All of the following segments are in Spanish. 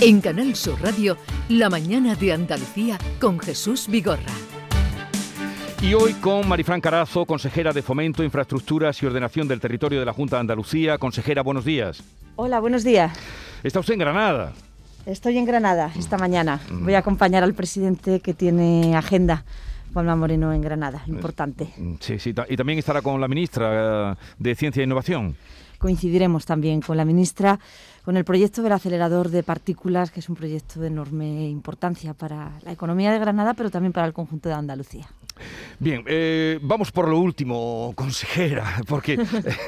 En Canal Sur Radio, La mañana de Andalucía con Jesús Vigorra. Y hoy con Marifran Carazo, consejera de Fomento, Infraestructuras y Ordenación del Territorio de la Junta de Andalucía. Consejera, buenos días. Hola, buenos días. Está usted en Granada. Estoy en Granada esta mañana. Voy a acompañar al presidente que tiene agenda. Juanma Moreno en Granada, importante. Sí, sí, y también estará con la ministra eh, de Ciencia e Innovación. Coincidiremos también con la ministra con el proyecto del acelerador de partículas, que es un proyecto de enorme importancia para la economía de Granada, pero también para el conjunto de Andalucía. Bien, eh, vamos por lo último, consejera, porque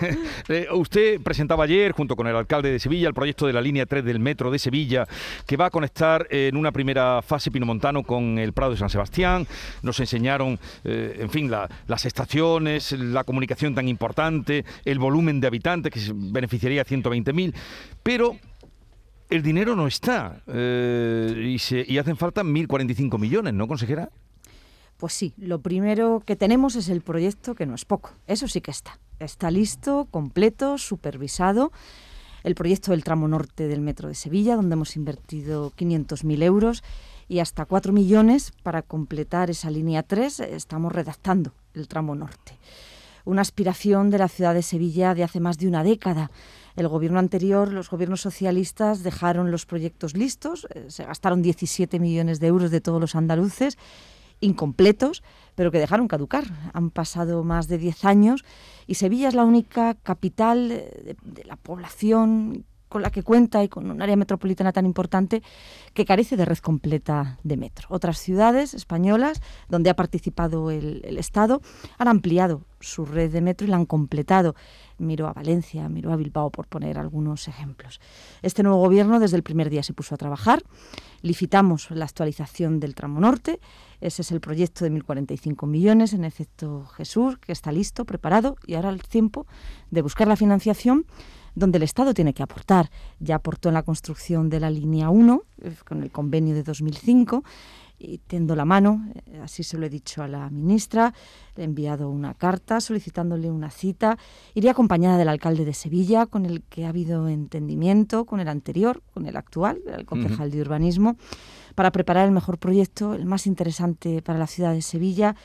eh, usted presentaba ayer, junto con el alcalde de Sevilla, el proyecto de la línea 3 del metro de Sevilla, que va a conectar en una primera fase Pinomontano con el Prado de San Sebastián. Nos enseñaron, eh, en fin, las estaciones, la comunicación tan importante, el volumen de habitantes que beneficiaría a 120.000, pero el dinero no está y, y hacen falta 1.045 millones, ¿no, consejera? Pues sí, lo primero que tenemos es el proyecto, que no es poco, eso sí que está. Está listo, completo, supervisado. El proyecto del tramo norte del Metro de Sevilla, donde hemos invertido 500.000 euros y hasta 4 millones para completar esa línea 3. Estamos redactando el tramo norte. Una aspiración de la ciudad de Sevilla de hace más de una década. El gobierno anterior, los gobiernos socialistas, dejaron los proyectos listos, eh, se gastaron 17 millones de euros de todos los andaluces incompletos, pero que dejaron caducar. Han pasado más de 10 años y Sevilla es la única capital de, la población con la que cuenta y con un área metropolitana tan importante que carece de red completa de metro. Otras ciudades españolas donde ha participado el, Estado han ampliado su red de metro y la han completado. Miro a Valencia, miro a Bilbao, por poner algunos ejemplos. Este nuevo gobierno desde el primer día se puso a trabajar. Licitamos la actualización del tramo norte ese es el proyecto de 1.045 millones, en efecto Jesús, que está listo, preparado, y ahora el tiempo de buscar la financiación donde el Estado tiene que aportar. Ya aportó en la construcción de la línea 1, eh, con el convenio de 2005, y tendo la mano, eh, así se lo he dicho a la ministra, le he enviado una carta solicitándole una cita. Iría acompañada del alcalde de Sevilla, con el que ha habido entendimiento, con el anterior, con el actual, el concejal de urbanismo para preparar el mejor proyecto, el más interesante para la ciudad de Sevilla.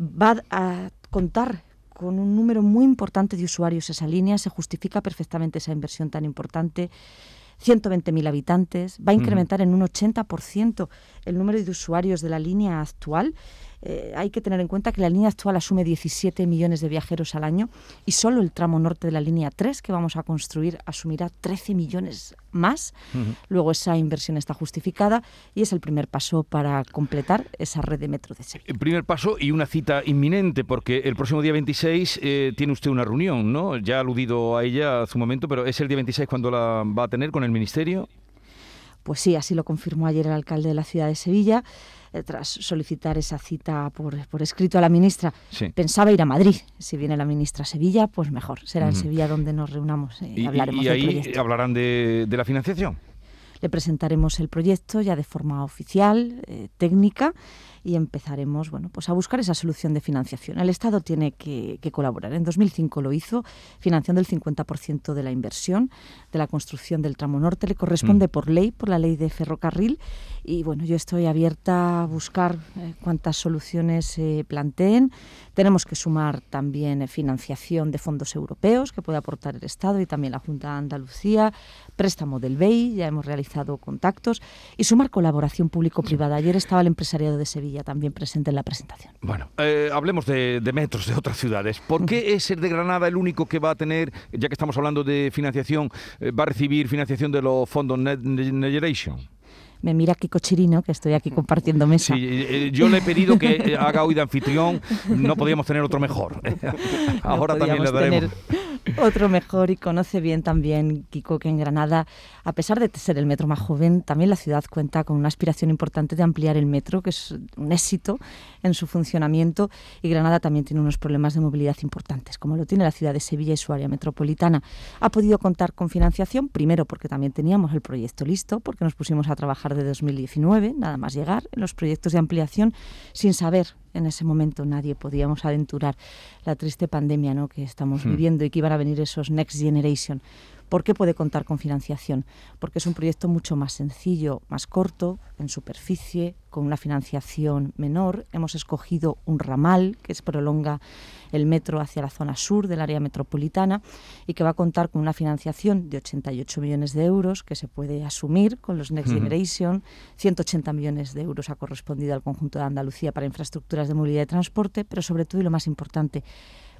Va a contar con un número muy importante de usuarios esa línea, se justifica perfectamente esa inversión tan importante. 120.000 habitantes, va a incrementar en un 80% el número de usuarios de la línea actual eh, hay que tener en cuenta que la línea actual asume 17 millones de viajeros al año y solo el tramo norte de la línea 3 que vamos a construir asumirá 13 millones más. Luego esa inversión está justificada y es el primer paso para completar esa red de metro de Sevilla. El primer paso y una cita inminente porque el próximo día 26 eh, tiene usted una reunión, ¿no? Ya ha aludido a ella hace un momento, pero ¿es el día 26 cuando la va a tener con el Ministerio? Pues sí, así lo confirmó ayer el alcalde de la ciudad de Sevilla. Eh, tras solicitar esa cita por, escrito a la ministra, pensaba ir a Madrid. Si viene la ministra a Sevilla, pues mejor. Será en Sevilla donde nos reunamos eh, y, hablaremos y ahí hablarán de, la financiación. Le presentaremos el proyecto ya de forma oficial, eh, técnica, y empezaremos bueno, pues a buscar esa solución de financiación. El Estado tiene que, colaborar. En 2005 lo hizo, financiando el 50% de la inversión de la construcción del tramo norte. Le corresponde mm. por ley, por la ley de ferrocarril. Y bueno, yo estoy abierta a buscar eh, cuántas soluciones se planteen. Tenemos que sumar también eh, financiación de fondos europeos que puede aportar el Estado y también la Junta de Andalucía, préstamo del BEI, ya hemos realizado contactos, y sumar colaboración público-privada. Ayer estaba el empresariado de Sevilla también presente en la presentación. Bueno, eh, hablemos de, metros de otras ciudades. ¿Por qué es el de Granada el único que va a tener, ya que estamos hablando de financiación, eh, va a recibir financiación de los fondos Net Generation? me mira Kiko Chirino, que estoy aquí compartiendo mesa. Sí, eh, yo le he pedido que haga hoy de anfitrión, no podíamos tener otro mejor. Ahora también le daremos otro mejor y conoce bien también Kiko que en Granada, a pesar de ser el metro más joven, también la ciudad cuenta con una aspiración importante de ampliar el metro, que es un éxito en su funcionamiento y Granada también tiene unos problemas de movilidad importantes, como lo tiene la ciudad de Sevilla y su área metropolitana. Ha podido contar con financiación, primero porque también teníamos el proyecto listo, porque nos pusimos a trabajar de 2019, nada más llegar, en los proyectos de ampliación, sin saber en ese momento nadie podíamos aventurar la triste pandemia ¿no? que estamos hmm. viviendo y que iban a venir esos Next Generation ¿Por qué puede contar con financiación? Porque es un proyecto mucho más sencillo, más corto, en superficie, con una financiación menor. Hemos escogido un ramal que se prolonga el metro hacia la zona sur del área metropolitana y que va a contar con una financiación de 88 millones de euros que se puede asumir con los Next Generation. 180 millones de euros ha correspondido al conjunto de Andalucía para infraestructuras de movilidad y transporte, pero sobre todo y lo más importante,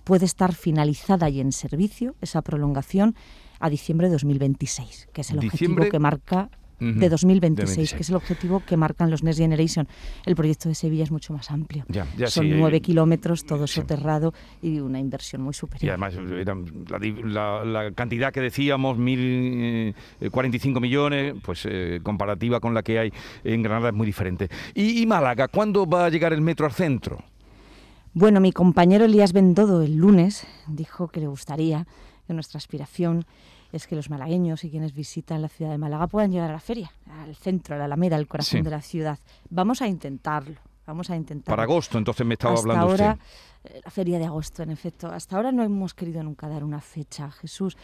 puede estar finalizada y en servicio esa prolongación a diciembre de 2026, que es el objetivo que marca de 2026, que es el objetivo que marcan los Next Generation. El proyecto de Sevilla es mucho más amplio. Son nueve kilómetros, todo soterrado y una inversión muy superior. Y además, la, cantidad que decíamos, 1.045 millones, pues eh, comparativa con la que hay en Granada es muy diferente. ¿Y, ¿Y Málaga? ¿Cuándo va a llegar el metro al centro? Bueno, mi compañero Elías Bendodo el lunes dijo que le gustaría que nuestra aspiración es que los malagueños y quienes visitan la ciudad de Málaga puedan llegar a la feria, al centro, a la Alameda, al corazón de la ciudad. Vamos a intentarlo. Vamos a intentar. Para agosto, entonces me estaba Hasta hablando ahora, La feria de agosto, en efecto. Hasta ahora no hemos querido nunca dar una fecha, Jesús.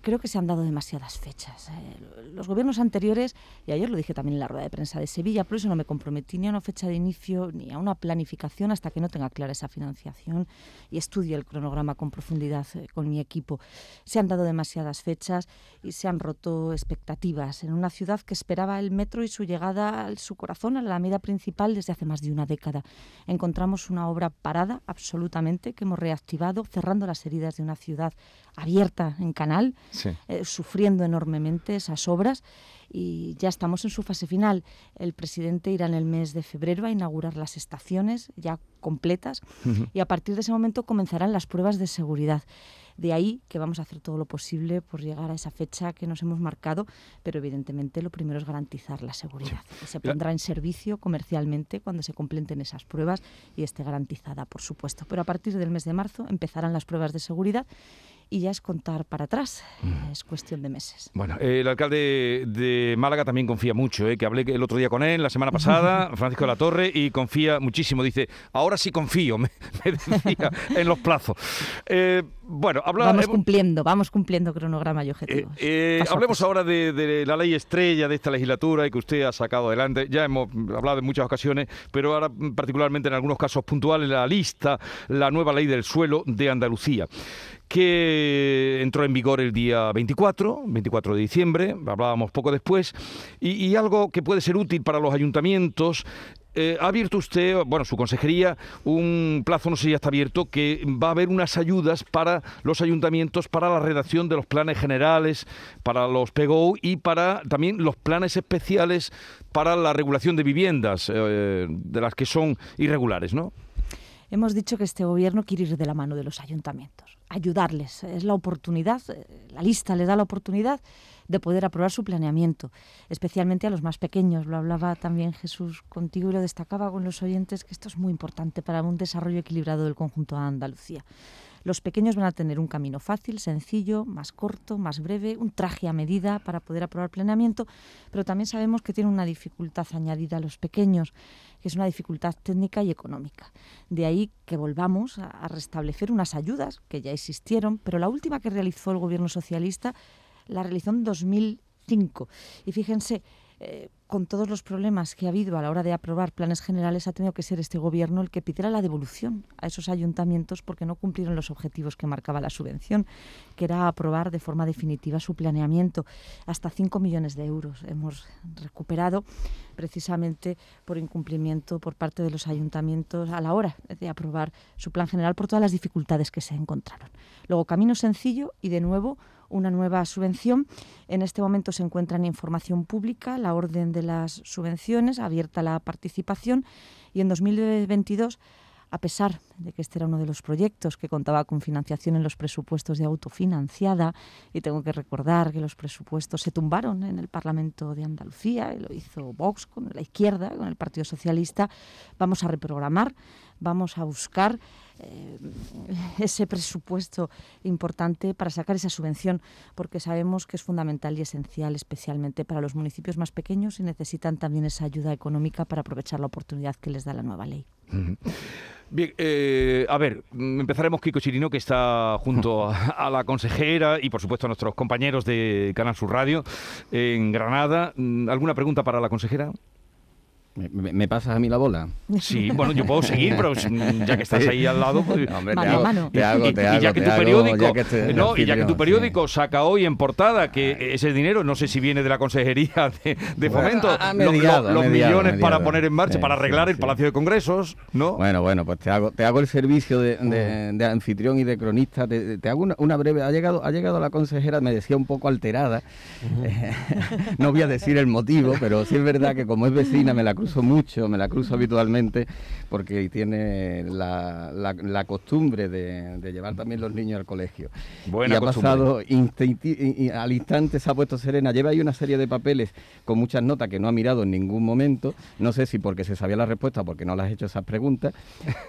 Creo que se han dado demasiadas fechas. Eh. los gobiernos anteriores, y ayer lo dije también en la rueda de prensa de Sevilla, por eso no me comprometí ni a una fecha de inicio ni a una planificación hasta que no tenga clara esa financiación y estudie el cronograma con profundidad eh, con mi equipo. Se han dado demasiadas fechas y se han roto expectativas en una ciudad que esperaba el metro y su llegada a su corazón, a la alameda principal, desde hace más de una década. Encontramos una obra parada, absolutamente, que hemos reactivado, cerrando las heridas de una ciudad abierta en canal, eh, sufriendo enormemente esas obras y ya estamos en su fase final. El presidente irá en el mes de febrero a inaugurar las estaciones ya completas y a partir de ese momento comenzarán las pruebas de seguridad. De ahí que vamos a hacer todo lo posible por llegar a esa fecha que nos hemos marcado, pero evidentemente lo primero es garantizar la seguridad. Se pondrá en servicio comercialmente cuando se completen esas pruebas y esté garantizada, por supuesto. Pero a partir del mes de marzo empezarán las pruebas de seguridad y ya es contar para atrás, mm. es cuestión de meses. Bueno, el alcalde de Málaga también confía mucho, ¿eh? que hablé el otro día con él, la semana pasada, Francisco de la Torre, y confía muchísimo. Dice, ahora sí confío, me, decía, en los plazos. Eh, bueno, habla, vamos cumpliendo, vamos cumpliendo cronograma y objetivos. Eh, hablemos ahora de, la ley estrella de esta legislatura y que usted ha sacado adelante. Ya hemos hablado en muchas ocasiones, pero ahora particularmente en algunos casos puntuales, la lista, la nueva ley del suelo de Andalucía que entró en vigor el día 24, 24 de diciembre, hablábamos poco después, y, algo que puede ser útil para los ayuntamientos eh, ha abierto usted, bueno, su consejería, un plazo, no sé si ya está abierto, que va a haber unas ayudas para los ayuntamientos para la redacción de los planes generales, para los PGO y para también los planes especiales para la regulación de viviendas, eh, de las que son irregulares, ¿no? Hemos dicho que este gobierno quiere ir de la mano de los ayuntamientos, ayudarles. Es la oportunidad, eh, la lista les da la oportunidad de poder aprobar su planeamiento, especialmente a los más pequeños. Lo hablaba también Jesús contigo y lo destacaba con los oyentes que esto es muy importante para un desarrollo equilibrado del conjunto de Andalucía. Los pequeños van a tener un camino fácil, sencillo, más corto, más breve, un traje a medida para poder aprobar planeamiento, pero también sabemos que tiene una dificultad añadida a los pequeños, que es una dificultad técnica y económica. De ahí que volvamos a, restablecer unas ayudas que ya existieron, pero la última que realizó el gobierno socialista la realizó en 2005. Y fíjense, eh, con todos los problemas que ha habido a la hora de aprobar planes generales, ha tenido que ser este gobierno el que pidiera la devolución a esos ayuntamientos porque no cumplieron los objetivos que marcaba la subvención, que era aprobar de forma definitiva su planeamiento. Hasta 5 millones de euros hemos recuperado precisamente por incumplimiento por parte de los ayuntamientos a la hora de aprobar su plan general por todas las dificultades que se encontraron. Luego, camino sencillo y de nuevo una nueva subvención. En este momento se encuentra en información pública la orden de las subvenciones, abierta la participación y en 2022 a pesar de que este era uno de los proyectos que contaba con financiación en los presupuestos de autofinanciada, y tengo que recordar que los presupuestos se tumbaron en el Parlamento de Andalucía, y lo hizo Vox con la izquierda, con el Partido Socialista, vamos a reprogramar, vamos a buscar eh, ese presupuesto importante para sacar esa subvención, porque sabemos que es fundamental y esencial, especialmente para los municipios más pequeños y necesitan también esa ayuda económica para aprovechar la oportunidad que les da la nueva ley. Bien, eh, a ver, mm, empezaremos Kiko Chirino, que está junto a, a la consejera y por supuesto a nuestros compañeros de Canal Sur Radio en Granada. Mm, ¿Alguna pregunta para la consejera? ¿Me, pasas a mí la bola? Sí, bueno, yo puedo seguir, pero mm, ya que estás ahí al lado... pues- No, hombre, Mano te a hago, mano. te hago, y, ya que tu periódico, no, y ya que tu anfitrión, periódico saca hoy en portada que ese dinero, no sé si viene de la consejería de, de Bueno, fomento, mediado, los mediado, millones para poner en marcha, Sí, para arreglar sí, el sí. Palacio de Congresos, ¿no? Bueno, bueno, pues te hago, te hago el servicio de, de- de anfitrión y de cronista. Te, te hago una, una breve. Ha llegado, ha llegado la consejera, me decía un poco alterada. No voy a decir el motivo, pero sí es verdad que como es vecina me la cruzo mucho, me la cruzo habitualmente, porque tiene la, la- la costumbre de, de llevar también los niños al colegio. Buena y ha costumbre. pasado y- y al instante se ha puesto serena. Lleva ahí una serie de papeles con muchas notas que no ha mirado en ningún momento. No sé si porque se sabía la respuesta o porque no le has hecho esas preguntas.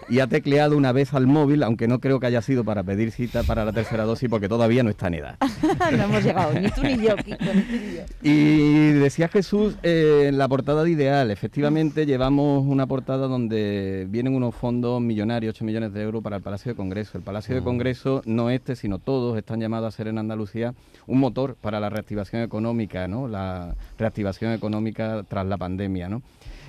Y ha tecleado una vez al móvil, aunque no creo que haya sido para pedir cita para la tercera dosis porque todavía no está en edad. no hemos llegado, ni tú ni yo, Kiko, ni tú ni yo. Y decía Jesús eh, en la portada de Ideal, efectivamente llevamos una portada donde vienen unos fondos millonarios, 8 millones de euros para el Palacio de Congreso. El Palacio de Congreso, no este, sino todos, están llamados a ser en Andalucía un motor para la reactivación económica, ¿no? La reactivación económica tras la pandemia, ¿no?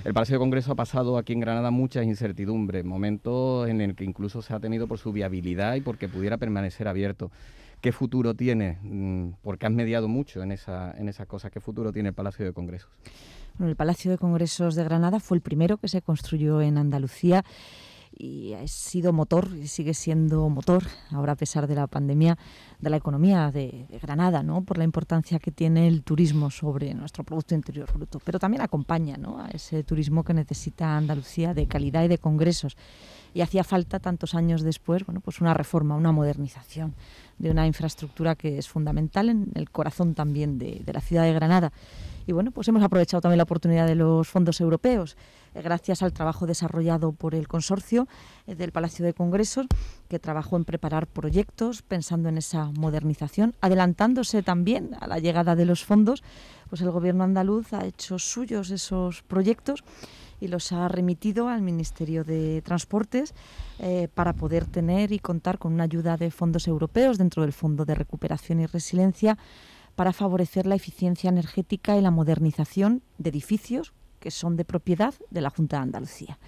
El Palacio de Congreso ha pasado aquí en Granada muchas incertidumbres, momentos en el que incluso se ha tenido por su viabilidad y porque pudiera permanecer abierto. ¿Qué futuro tiene? Mm, Porque has mediado mucho en, esa, en esas cosas. ¿Qué futuro tiene el Palacio de Congresos? El Palacio de Congresos de Granada fue el primero que se construyó en Andalucía y ha sido motor y sigue siendo motor, ahora a pesar de la pandemia, de la economía de, Granada, por la importancia que tiene el turismo sobre nuestro Producto Interior Bruto. Pero también acompaña ¿no? a ese turismo que necesita Andalucía de calidad y de congresos. Y hacía falta tantos años después, bueno, pues una reforma, una modernización de una infraestructura que es fundamental en el corazón también de, la ciudad de Granada. Y bueno, pues hemos aprovechado también la oportunidad de los fondos europeos, eh, gracias al trabajo desarrollado por el consorcio eh, del Palacio de Congresos, que trabajó en preparar proyectos pensando en esa modernización, adelantándose también a la llegada de los fondos, pues el gobierno andaluz ha hecho suyos esos proyectos y los ha remitido al Ministerio de Transportes eh, para poder tener y contar con una ayuda de fondos europeos dentro del Fondo de Recuperación y Resiliencia para favorecer la eficiencia energética y la modernización de edificios que son de propiedad de la Junta de Andalucía.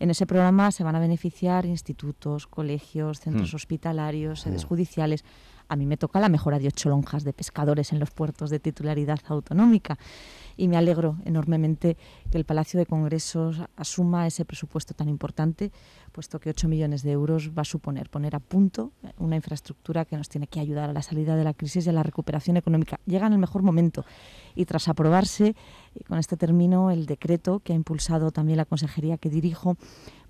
En ese programa se van a beneficiar institutos, colegios, centros Mm. hospitalarios, sedes judiciales. A mí me toca la mejora de ocho lonjas de pescadores en los puertos de titularidad autonómica y me alegro enormemente que el Palacio de Congresos asuma ese presupuesto tan importante, puesto que 8 millones de euros va a suponer poner a punto una infraestructura que nos tiene que ayudar a la salida de la crisis y a la recuperación económica. Llega en el mejor momento y tras aprobarse, y con este término, el decreto que ha impulsado también la consejería que dirijo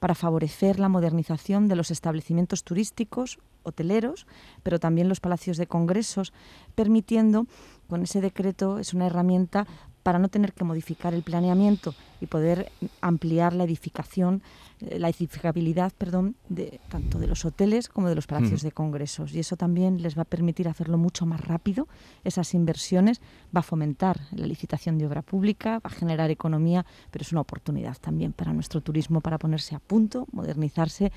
para favorecer la modernización de los establecimientos turísticos, hoteleros, pero también los palacios de congresos, permitiendo, con ese decreto, es una herramienta para no tener que modificar el planeamiento y poder ampliar la edificación, eh, la edificabilidad, perdón, de tanto de los hoteles como de los palacios Mm. de congresos. Y eso también les va a permitir hacerlo mucho más rápido. Esas inversiones va a fomentar la licitación de obra pública, va a generar economía, pero es una oportunidad también para nuestro turismo para ponerse a punto, modernizarse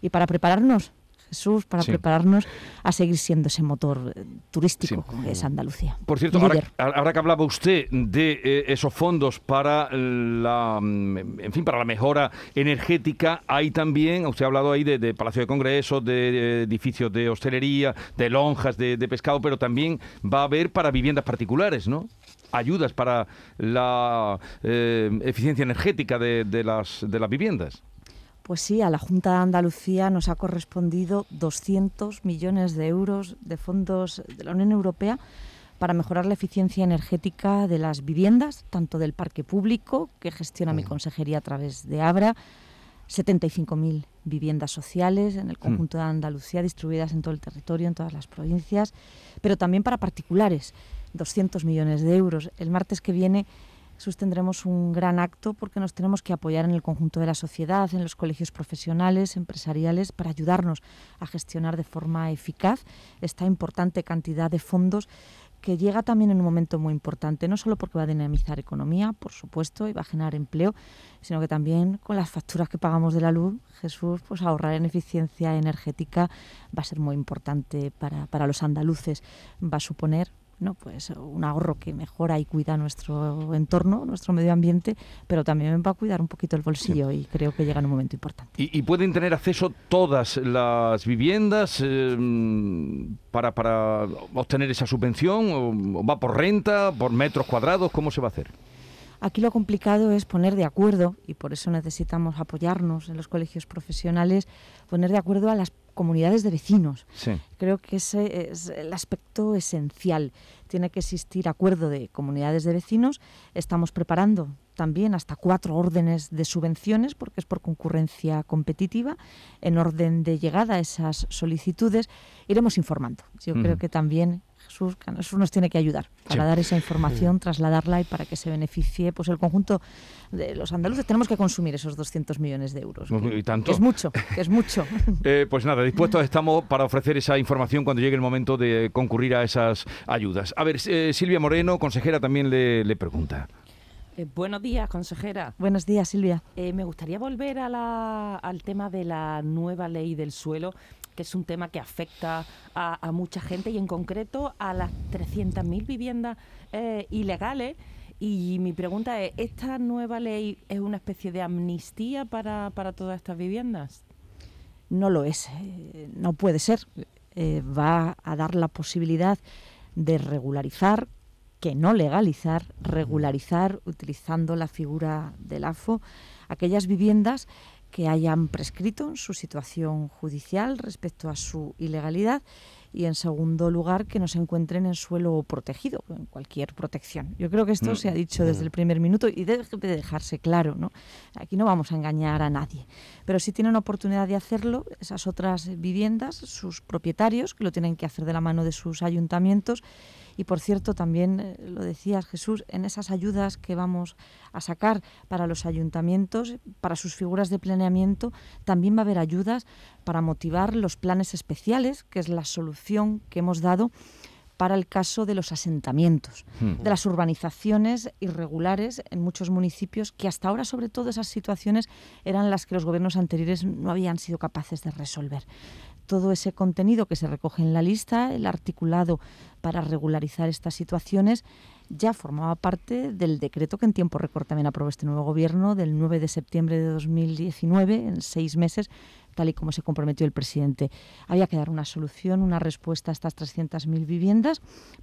y para prepararnos. Jesús, para Sí. prepararnos a seguir siendo ese motor eh, turístico Sí. como es Andalucía. Por cierto, ahora, ahora que hablaba usted de eh, esos fondos para la, mm, en fin, para la mejora energética, hay también, usted ha hablado ahí de, de Palacio de Congresos, de, edificios de hostelería, de lonjas de, de pescado, pero también va a haber para viviendas particulares, ¿no? Ayudas para la eh, eficiencia energética de, de las, de las viviendas. Pues sí, a la Junta de Andalucía nos ha correspondido 200 millones de euros de fondos de la Unión Europea para mejorar la eficiencia energética de las viviendas, tanto del parque público, que gestiona mi consejería a través de Abra, 75.000 viviendas sociales en el conjunto de Andalucía, distribuidas en todo el territorio, en todas las provincias, pero también para particulares, 200 millones de euros. El martes que viene sostendremos un gran acto porque nos tenemos que apoyar en el conjunto de la sociedad, en los colegios profesionales, empresariales, para ayudarnos a gestionar de forma eficaz esta importante cantidad de fondos que llega también en un momento muy importante, no solo porque va a dinamizar economía, por supuesto, y va a generar empleo, sino que también con las facturas que pagamos de la luz, Jesús, pues ahorrar en eficiencia energética va a ser muy importante para, para los andaluces. Va a suponer ¿no? pues un ahorro que mejora y cuida nuestro entorno, nuestro medio ambiente, pero también va a cuidar un poquito el bolsillo y creo que llega en un momento importante. ¿Y, pueden tener acceso todas las viviendas eh, para, para obtener esa subvención? ¿O va por renta, por metros cuadrados? ¿Cómo se va a hacer? Aquí lo complicado es poner de acuerdo, y por eso necesitamos apoyarnos en los colegios profesionales, poner de acuerdo a las comunidades de vecinos. Creo que ese es el aspecto esencial. Tiene que existir acuerdo de comunidades de vecinos. Estamos preparando también hasta cuatro órdenes de subvenciones, porque es por concurrencia competitiva. En orden de llegada a esas solicitudes iremos informando. Yo creo que también Nos tiene que ayudar para dar esa información, trasladarla y para que se beneficie pues el conjunto de los andaluces. Tenemos que consumir esos 200 millones de euros. y tanto. es mucho, es mucho. Eh, pues nada, dispuestos estamos para ofrecer esa información cuando llegue el momento de concurrir a esas ayudas. A ver, eh, Silvia Moreno, consejera, también le, pregunta. Eh, buenos días, consejera. Buenos días, Silvia. me gustaría volver al tema de la nueva ley del suelo que es un tema que afecta a, mucha gente y en concreto a las 300.000 viviendas eh, ilegales. Y mi pregunta es, ¿esta nueva ley es una especie de amnistía para, todas estas viviendas? No lo es, eh, no puede ser. Eh, va a dar la posibilidad de regularizar, que no legalizar, regularizar utilizando la figura del AFO aquellas viviendas que hayan prescrito en su situación judicial respecto a su ilegalidad y en segundo lugar que no se encuentren en suelo protegido, en cualquier protección. Yo creo que esto mm. se ha dicho desde el primer minuto y debe dejarse claro, ¿no? Aquí no vamos a engañar a nadie, pero si tienen oportunidad de hacerlo, esas otras viviendas, sus propietarios, que lo tienen que hacer de la mano de sus ayuntamientos, y por cierto, también eh, lo decías Jesús, en esas ayudas que vamos a sacar para los ayuntamientos, para sus figuras de planeamiento, también va a haber ayudas para motivar los planes especiales, que es la solución que hemos dado para el caso de los asentamientos, hmm. de las urbanizaciones irregulares en muchos municipios, que hasta ahora, sobre todo, esas situaciones eran las que los gobiernos anteriores no habían sido capaces de resolver todo ese contenido que se recoge en la lista, el articulado para regularizar estas situaciones, ya formaba parte del decreto que en tiempo récord también aprobó este nuevo gobierno del 9 de septiembre de 2019, en seis meses, tal y como se comprometió el presidente. Había que dar una solución, una respuesta a estas 300.000 viviendas,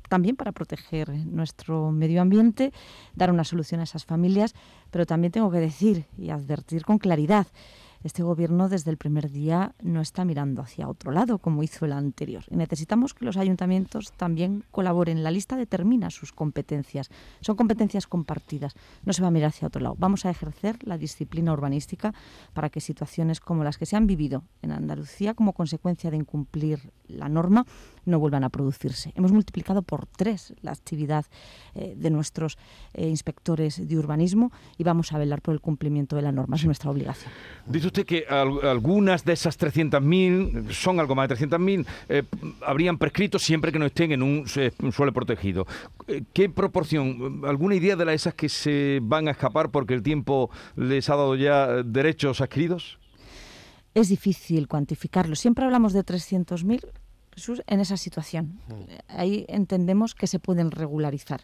también para proteger nuestro medio ambiente, dar una solución a esas familias, pero también tengo que decir y advertir con claridad este gobierno desde el primer día no está mirando hacia otro lado como hizo el anterior. Y necesitamos que los ayuntamientos también colaboren. La lista determina sus competencias. Son competencias compartidas. No se va a mirar hacia otro lado. Vamos a ejercer la disciplina urbanística para que situaciones como las que se han vivido en Andalucía como consecuencia de incumplir la norma no vuelvan a producirse. Hemos multiplicado por tres la actividad eh, de nuestros eh, inspectores de urbanismo y vamos a velar por el cumplimiento de la norma. Es nuestra obligación usted que algunas de esas 300.000, son algo más de 300.000, eh, habrían prescrito siempre que no estén en un, suelo protegido. Eh, ¿Qué proporción? ¿Alguna idea de las esas que se van a escapar porque el tiempo les ha dado ya derechos adquiridos? Es difícil cuantificarlo. Siempre hablamos de 300.000 en esa situación. Mm. Ahí entendemos que se pueden regularizar.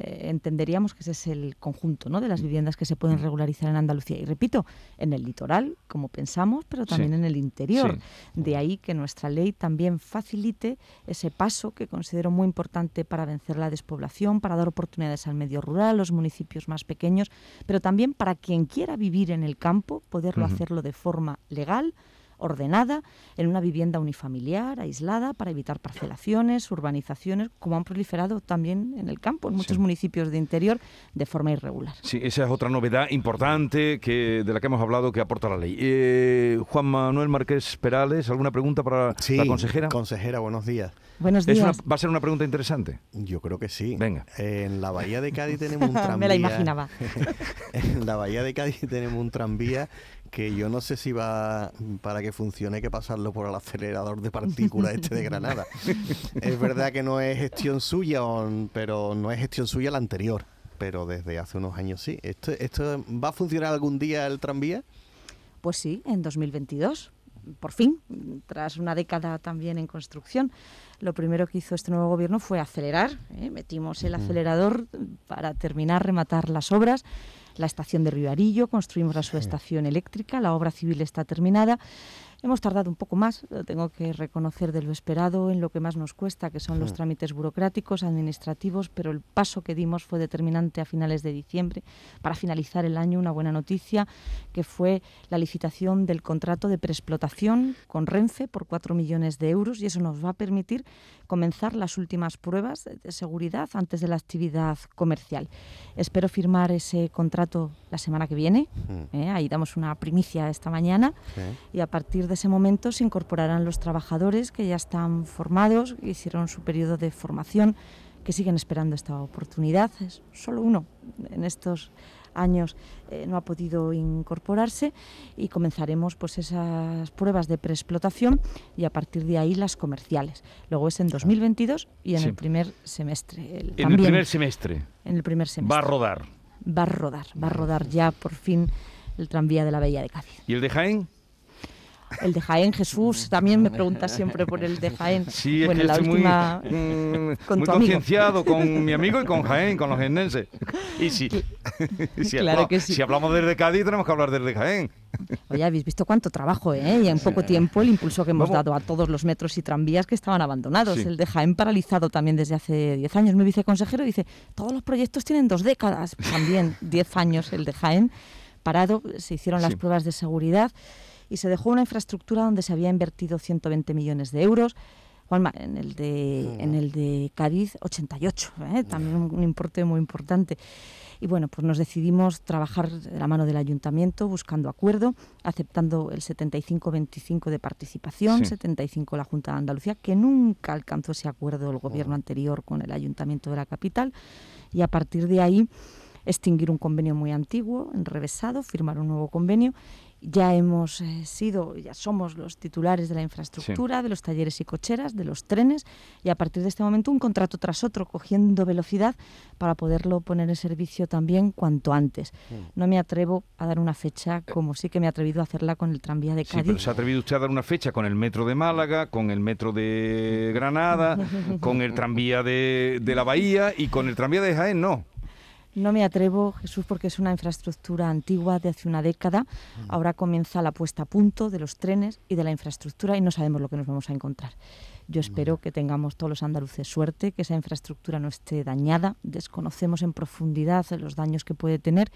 Eh, entenderíamos que ese es el conjunto ¿no? de las viviendas que se pueden mm. regularizar en Andalucía. Y repito, en el litoral, como pensamos, pero también en el interior. De ahí que nuestra ley también facilite ese paso que considero muy importante para vencer la despoblación, para dar oportunidades al medio rural, a los municipios más pequeños, pero también para quien quiera vivir en el campo, poderlo hacerlo de forma legal, ordenada en una vivienda unifamiliar, aislada, para evitar parcelaciones, urbanizaciones, como han proliferado también en el campo, en muchos municipios de interior, de forma irregular. Sí, esa es otra novedad importante que, de la que hemos hablado que aporta la ley. Eh, Juan Manuel Márquez Perales, ¿alguna pregunta para la consejera? consejera, buenos días. Buenos días. ¿Va a ser una pregunta interesante? Yo creo que sí. Venga. En la Bahía de Cádiz tenemos un tranvía. Me la imaginaba. en la Bahía de Cádiz tenemos un tranvía que yo no sé si va para que funcione hay que pasarlo por el acelerador de partículas este de Granada. es verdad que no es gestión suya, pero no es gestión suya la anterior. Pero desde hace unos años sí. ¿Esto, esto va a funcionar algún día el tranvía? Pues sí, en 2022. Por fin, tras una década también en construcción, lo primero que hizo este nuevo gobierno fue acelerar. ¿eh? Metimos el acelerador para terminar, rematar las obras. La estación de Ribarillo, construimos la subestación eléctrica, la obra civil está terminada. Hemos tardado un poco más, lo tengo que reconocer de lo esperado, en lo que más nos cuesta, que son los trámites burocráticos, administrativos, pero el paso que dimos fue determinante a finales de diciembre para finalizar el año. Una buena noticia, que fue la licitación del contrato de preexplotación con Renfe por 4 millones de euros y eso nos va a permitir comenzar las últimas pruebas de- seguridad antes de la actividad comercial. Espero firmar ese contrato la semana que viene. Mm. ¿eh? Ahí damos una primicia esta mañana Sí. y a partir de ese momento se incorporarán los trabajadores que ya están formados, que hicieron su periodo de formación, que siguen esperando esta oportunidad. Es solo uno en estos años eh, no ha podido incorporarse y comenzaremos pues esas pruebas de preexplotación y a partir de ahí las comerciales. Luego es en 2022 y en Sí. el primer semestre. el- En el primer semestre en el primer semestre. va a rodar. Va a rodar, va a rodar ya por fin el tranvía de la Bahía de Cádiz. ¿Y el de Jaén? El de Jaén, Jesús, también me pregunta siempre por el de Jaén. Sí, es bueno, que la estoy muy, última... mm, con muy concienciado con mi amigo y con Jaén, con los jiennenses. Y si, si, Claro habla- que sí. si hablamos desde Cádiz, tenemos que hablar desde Jaén. Oye, habéis visto cuánto trabajo, ¿eh? Y en poco tiempo el impulso que hemos Vamos. dado a todos los metros y tranvías que estaban abandonados. Sí. El de Jaén paralizado también desde hace 10 años. Mi viceconsejero dice, todos los proyectos tienen dos décadas. También 10 años el de Jaén parado. Se hicieron las Sí. pruebas de seguridad y se dejó una infraestructura donde se había invertido 120 millones de euros. Juanma, en el de, en el de Cádiz, 88, ¿eh? también un, importe muy importante. Y bueno, pues nos decidimos trabajar de la mano del ayuntamiento, buscando acuerdo, aceptando el 75-25 de participación, Sí. 75 la Junta de Andalucía, que nunca alcanzó ese acuerdo el gobierno anterior con el ayuntamiento de la capital. Y a partir de ahí, extinguir un convenio muy antiguo, enrevesado, firmar un nuevo convenio. Ya hemos eh, sido, ya somos los titulares de la infraestructura, de los talleres y cocheras, de los trenes, y a partir de este momento un contrato tras otro, cogiendo velocidad para poderlo poner en servicio también cuanto antes. No me atrevo a dar una fecha como sí que me he atrevido a hacerla con el tranvía de Sí, pero Cádiz. se ha atrevido usted a dar una fecha con el metro de Málaga, con el metro de Granada, con el tranvía de, de la Bahía y con el tranvía de Jaén, no. No me atrevo, Jesús, porque es una infraestructura antigua de hace una década. Ahora comienza la puesta a punto de los trenes y de la infraestructura y no sabemos lo que nos vamos a encontrar. Yo espero que tengamos todos los andaluces suerte, que esa infraestructura no esté dañada. Desconocemos en profundidad los daños que puede tener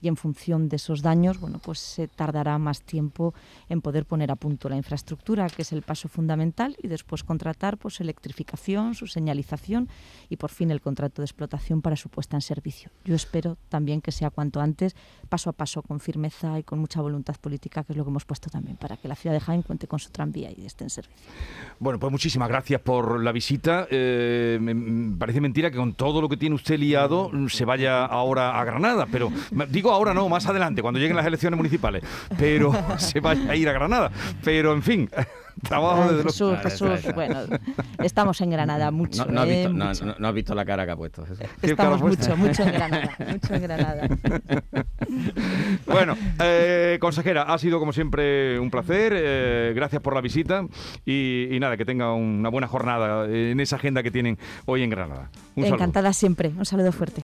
y en función de esos daños, bueno, pues se tardará más tiempo en poder poner a punto la infraestructura, que es el paso fundamental, y después contratar pues electrificación, su señalización y por fin el contrato de explotación para su puesta en servicio. Yo espero también que sea cuanto antes, paso a paso, con firmeza y con mucha voluntad política, que es lo que hemos puesto también, para que la ciudad de Jaén cuente con su tranvía y esté en servicio. Bueno, pues muchísimas gracias por la visita. Eh, me, me parece mentira que con todo lo que tiene usted liado mm, se vaya ahora a Granada, pero me- digo ahora no, más adelante, cuando lleguen las elecciones municipales, pero se vaya a ir a Granada. Pero en fin, trabajo desde los... Jesús, Claro, Jesús, bueno, estamos en Granada mucho. No, no has ¿eh? visto, no, Mucho. no- no has visto la cara que ha puesto Jesús. ¿Qué Estamos mucho, mucho en Granada, mucho en Granada. Bueno, eh, consejera, ha sido como siempre un placer. eh, gracias por la visita y, y nada, que tenga una buena jornada en esa agenda que tienen hoy en Granada. Un saludo. Encantada siempre. Un saludo fuerte.